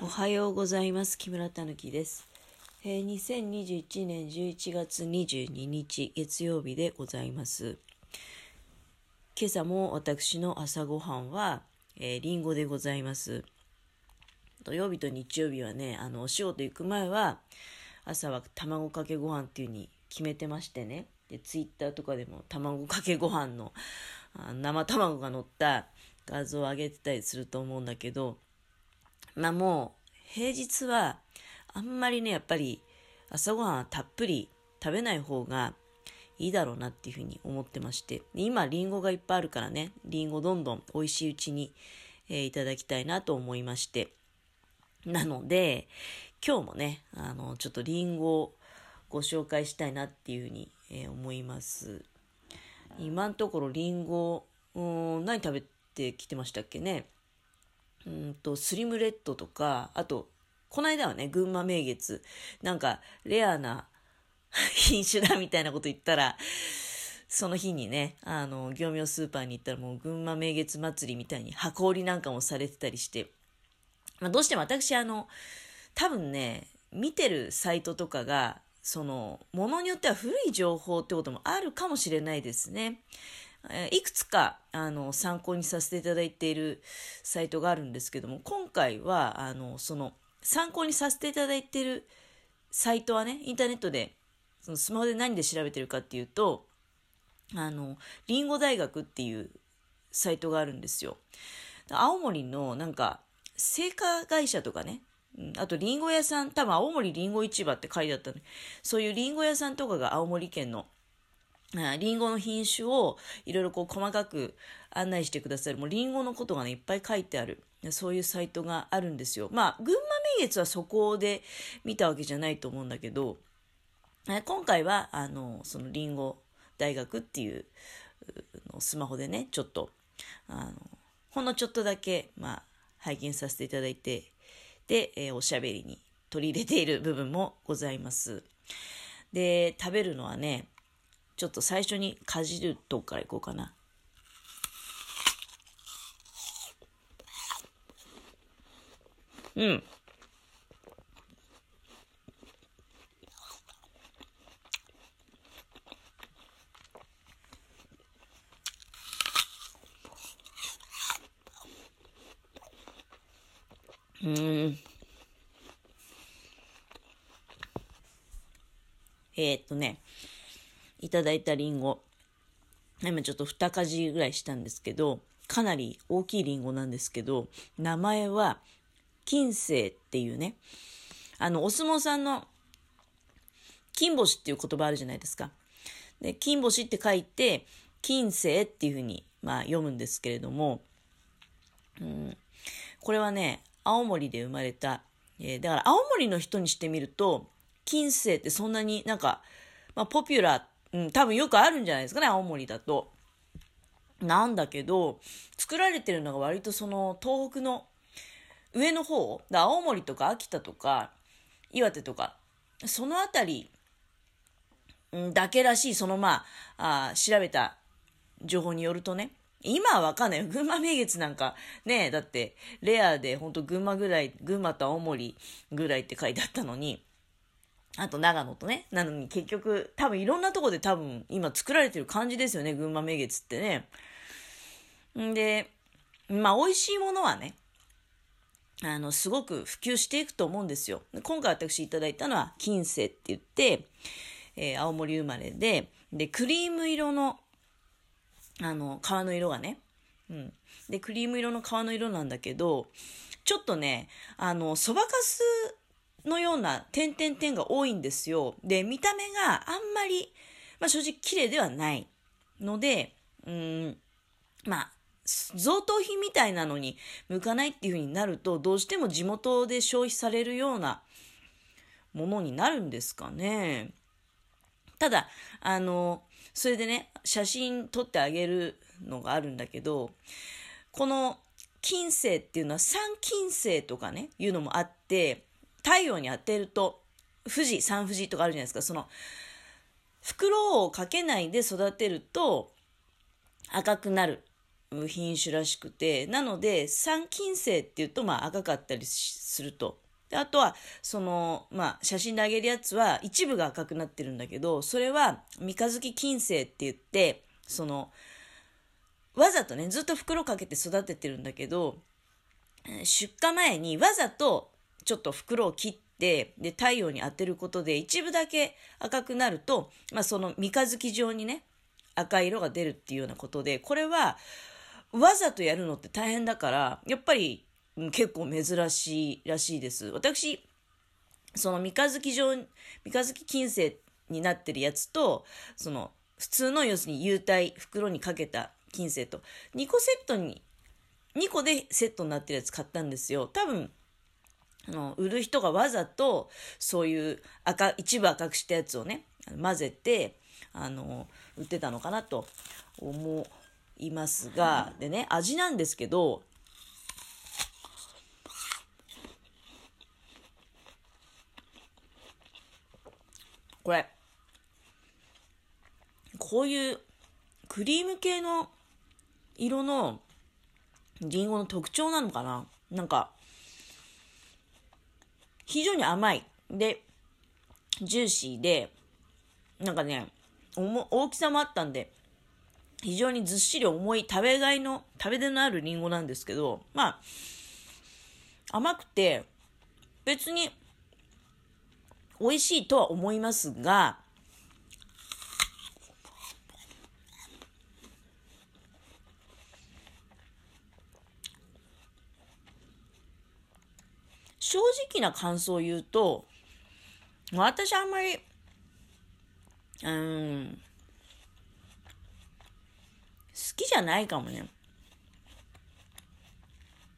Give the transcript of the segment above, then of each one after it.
おはようございます。木村たぬきです。えー2021年11月22日月曜日でございます。今朝も私の朝ごはんは、えー、リンゴでございます。土曜日と日曜日はね、あの、お仕事行く前は、朝は卵かけご飯っていう風に決めてましてね。で、ツイッターとかでも卵かけご飯のあ生卵が乗った画像を上げてたりすると思うんだけど、まあもう平日はあんまりねやっぱり朝ごはんはたっぷり食べない方がいいだろうなっていうふうに思ってまして。今りんごがいっぱいあるからねりんごどんどん美味しいうちに、えーいただきたいなと思いまして。なので今日もねあのちょっとりんごをご紹介したいなっていうふうに、えー思います。今のところりんご何食べてきてましたっけね？んとスリムレッドとかあとこの間はね群馬名月なんかレアな 品種だみたいなこと言ったらその日にねあの業務用スーパーに行ったらもう群馬名月祭りみたいに箱売りなんかもされてたりして、まあ、どうしても私あの多分ね見てるサイトとかがそのものによっては古い情報ってこともあるかもしれないですね。いくつかあの参考にさせていただいているサイトがあるんですけども今回はあのその参考にさせていただいているサイトはねインターネットでそのスマホで何で調べてるかっていうとあのリンゴ大学っていうサイトがあるんですよ。青森のなんか製菓会社とかねあとリンゴ屋さん多分青森リンゴ市場って書いてあったのそういうリンゴ屋さんとかが青森県のリンゴの品種をいろいろこう細かく案内してくださる。もうリンゴのことがねいっぱい書いてある。そういうサイトがあるんですよ。まあ群馬名月はそこで見たわけじゃないと思うんだけど今回はあのそのリンゴ大学っていううのスマホでねちょっとあのほんのちょっとだけ、まあ、拝見させていただいてで、えーおしゃべりに取り入れている部分もございます。で食べるのはねちょっと最初にかじるとこからいこうかな。うん。うん。えーっとね、いただいたリンゴ。今ちょっと2かじぐらいしたんですけどかなり大きいリンゴなんですけど名前は金星っていうねあのお相撲さんの金星っていう言葉あるじゃないですか。で金星って書いて金星っていうふうに、まあ、読むんですけれども、うん、これはね青森で生まれた、えーだから青森の人にしてみると金星ってそんなになんか、まあ、ポピュラーっ、うん、多分よくあるんじゃないですかね青森だと。なんだけど作られてるのが割とその東北の上の方だ青森とか秋田とか岩手とかその辺りだけらしいそのまああ調べた情報によるとね今はわかんないよ群馬名月なんかねだってレアで本当群馬ぐらい群馬と青森ぐらいって書いてあったのにあと長野とねなのに結局多分いろんなとこで多分今作られてる感じですよね群馬名月ってね。んでまあ美味しいものはねあのすごく普及していくと思うんですよ。今回私いただいたのは金星って言って、えー青森生まれででクリーム色のあの皮の色がね、うん、でクリーム色の皮の色なんだけどちょっとねあのそばかすのような点々点が多いんですよで見た目があんまり、まあ、正直綺麗ではないのでうんまあ贈答品みたいなのに向かないっていう風になるとどうしても地元で消費されるようなものになるんですかね。ただあのそれでね写真撮ってあげるのがあるんだけどこの金星っていうのは三金星とかねいうのもあって太陽に当てると富士三富士とかあるじゃないですか。その袋をかけないで育てると赤くなる。品種らしくて、なので、三金星っていうと、まあ赤かったりすると。であとは、その、まあ、写真であげるやつは一部が赤くなってるんだけど、それは三日月金星って言って、その、わざとね、ずっと袋かけて育ててるんだけど、出荷前にわざとちょっと袋を切って、で、太陽に当てることで一部だけ赤くなると、まあ、その三日月状にね、赤い色が出るっていうようなことで、これは、わざとやるのって大変だから、やっぱり結構珍しいらしいです。私、その三日月状、三日月金星になってるやつと、その普通の要するに幽体、袋にかけた金星と、2個セットに、2個でセットになってるやつ買ったんですよ。多分、あの、売る人がわざと、そういう赤、一部赤くしたやつをね、混ぜて、あの、売ってたのかなと思いますが、でね、味なんですけど、これ、こういうクリーム系の色のリンゴの特徴なのかななんか、非常に甘い。で、ジューシーで、なんかね、大きさもあったんで、非常にずっしり重い食べがいの、食べ出のあるりんごなんですけど、まあ、甘くて、別に美味しいとは思いますが、正直な感想を言うと、私あんまり、うん、好きじゃないかもね。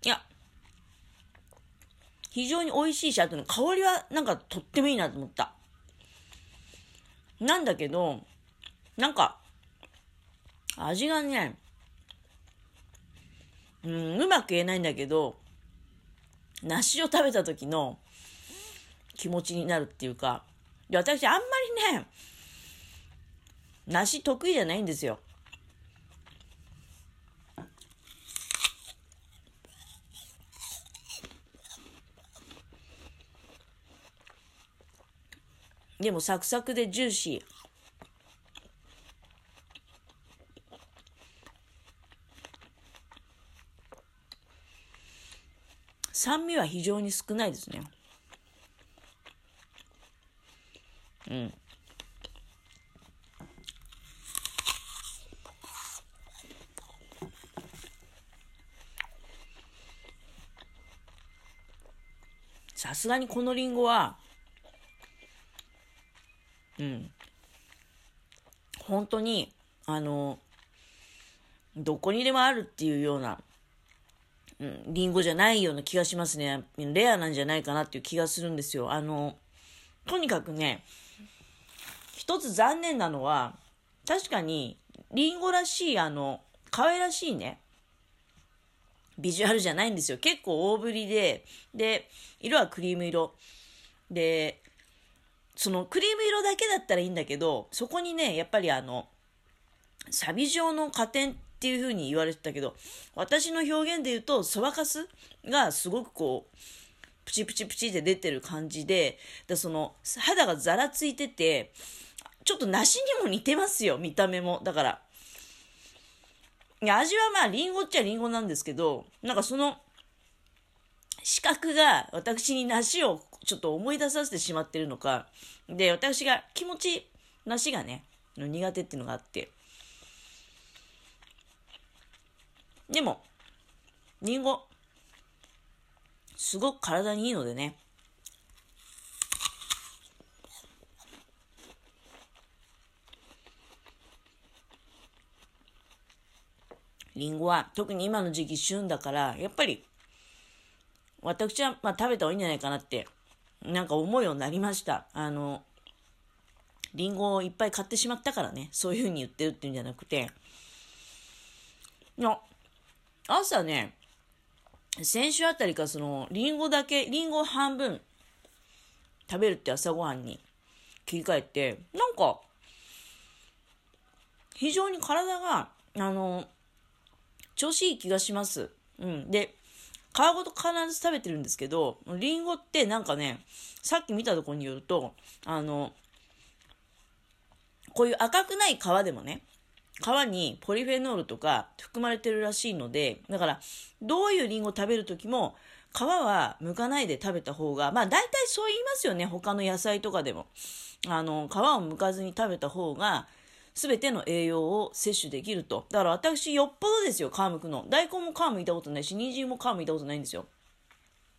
いや、非常に美味しいし、あとの香りはなんかとってもいいなと思った。なんだけど、なんか、味がね、うん、うまく言えないんだけど、梨を食べた時の気持ちになるっていうか、私あんまりね、梨得意じゃないんですよ。でもサクサクでジューシー。酸味は非常に少ないですね。うん。さすがにこのりんごは、うん。本当に、あの、どこにでもあるっていうような、うん、リンゴじゃないような気がしますね。レアなんじゃないかなっていう気がするんですよ。あの、とにかくね、一つ残念なのは、確かに、リンゴらしい、あの、可愛らしいね、ビジュアルじゃないんですよ。結構大ぶりで、で、色はクリーム色。で、そのクリーム色だけだったらいいんだけど、そこにね、やっぱりあの、サビ状の加点っていう風に言われてたけど、私の表現で言うと、そばかすがすごくこう、プチプチプチって出てる感じで、だその、肌がざらついてて、ちょっと梨にも似てますよ、見た目も。だから。味はまあ、リンゴっちゃリンゴなんですけど、なんかその、視覚が私に梨をちょっと思い出させてしまってるのか、で、私が気持ち、梨がね、苦手っていうのがあって。でも、りんご、すごく体にいいのでね。りんごは特に今の時期旬だから、やっぱり私はまあ食べた方がいいんじゃないかなってなんか思うようになりました。あの、リンゴをいっぱい買ってしまったからね、そういう風に言ってるっていうんじゃなくて、の、朝ね、先週あたりかその、リンゴだけ、リンゴ半分食べるって朝ごはんに切り替えて、なんか、非常に体が、あの、調子いい気がします。うん。で、皮ごと必ず食べてるんですけど、リンゴってなんかね、さっき見たところによると、あの、こういう赤くない皮でもね、皮にポリフェノールとか含まれてるらしいので、だから、どういうリンゴ食べるときも、皮は剥かないで食べた方が、まあ大体そう言いますよね、他の野菜とかでも。あの、皮を剥かずに食べた方が、すべての栄養を摂取できると。だから私、よっぽどですよ、皮むくの。大根も皮むいたことないし、人参も皮むいたことないんですよ。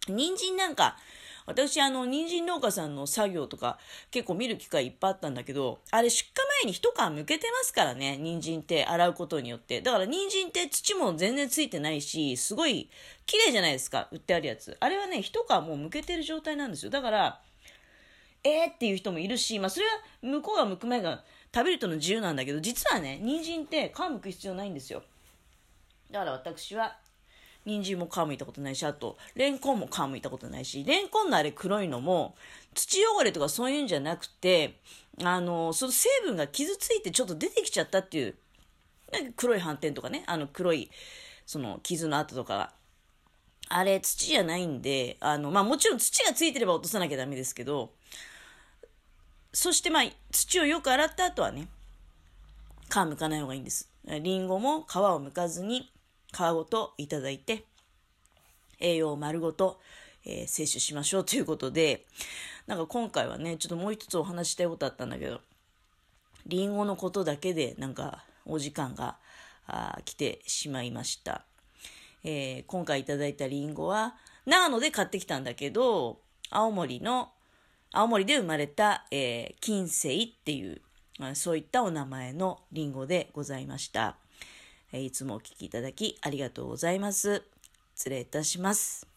人参なんか、私、あの、人参農家さんの作業とか結構見る機会いっぱいあったんだけど、あれ出荷前に一皮むけてますからね、人参って洗うことによって。だから人参って土も全然ついてないし、すごい綺麗じゃないですか、売ってあるやつ。あれはね、一皮もうむけてる状態なんですよ。だから、えーっていう人もいるし、まあそれは向こうが向く前が食べる人の自由なんだけど、実はね、人参って皮むく必要ないんですよ。だから私は、人参も皮むいたことないし、あと、レンコンも皮むいたことないし、レンコンのあれ黒いのも、土汚れとかそういうんじゃなくて、あの、その成分が傷ついてちょっと出てきちゃったっていう、黒い斑点とかね、あの黒い、その傷の跡とかが。あれ土じゃないんで、あの、まあもちろん土がついてれば落とさなきゃダメですけど、そしてまあ、土をよく洗った後はね、皮むかない方がいいんです。りんごも皮をむかずに、皮ごといただいて、栄養を丸ごと、えー、摂取しましょうということで、なんか今回はね、ちょっともう一つお話したいことあったんだけど、りんごのことだけでなんかお時間が来てしまいました。えー、今回いただいたりんごは、長野で買ってきたんだけど、青森の青森で生まれた、えー、金星っていう、そういったお名前のリンゴでございました。え、いつもお聴きいただきありがとうございます。失礼いたします。